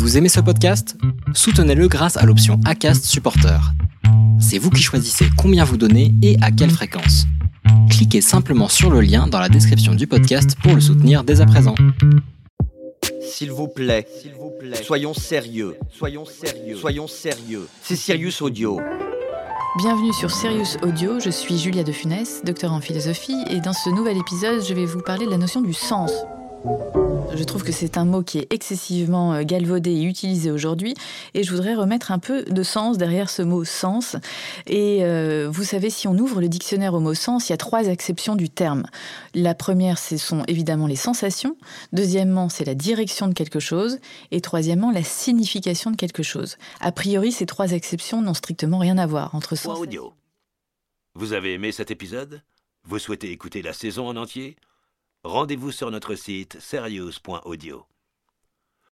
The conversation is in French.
Vous aimez ce podcast? Soutenez-le grâce à l'option ACAST Supporter. C'est vous qui choisissez combien vous donnez et à quelle fréquence. Cliquez simplement sur le lien dans la description du podcast pour le soutenir dès à présent. S'il vous plaît, s'il vous plaît, soyons sérieux, soyons sérieux, soyons sérieux. C'est Sirius Audio. Bienvenue sur Sirius Audio, je suis Julia de Funès, docteur en philosophie, et dans ce nouvel épisode, je vais vous parler de la notion du sens. Je trouve que c'est un mot qui est excessivement euh, galvaudé et utilisé aujourd'hui, et je voudrais remettre un peu de sens derrière ce mot sens. Et euh, vous savez, si on ouvre le dictionnaire au mot sens, il y a trois acceptions du terme. La première, ce sont évidemment les sensations. Deuxièmement, c'est la direction de quelque chose. Et troisièmement, la signification de quelque chose. A priori, ces trois acceptions n'ont strictement rien à voir entre sens. audio. Vous avez aimé cet épisode? Vous souhaitez écouter la saison en entier? Rendez-vous sur notre site serious.audio.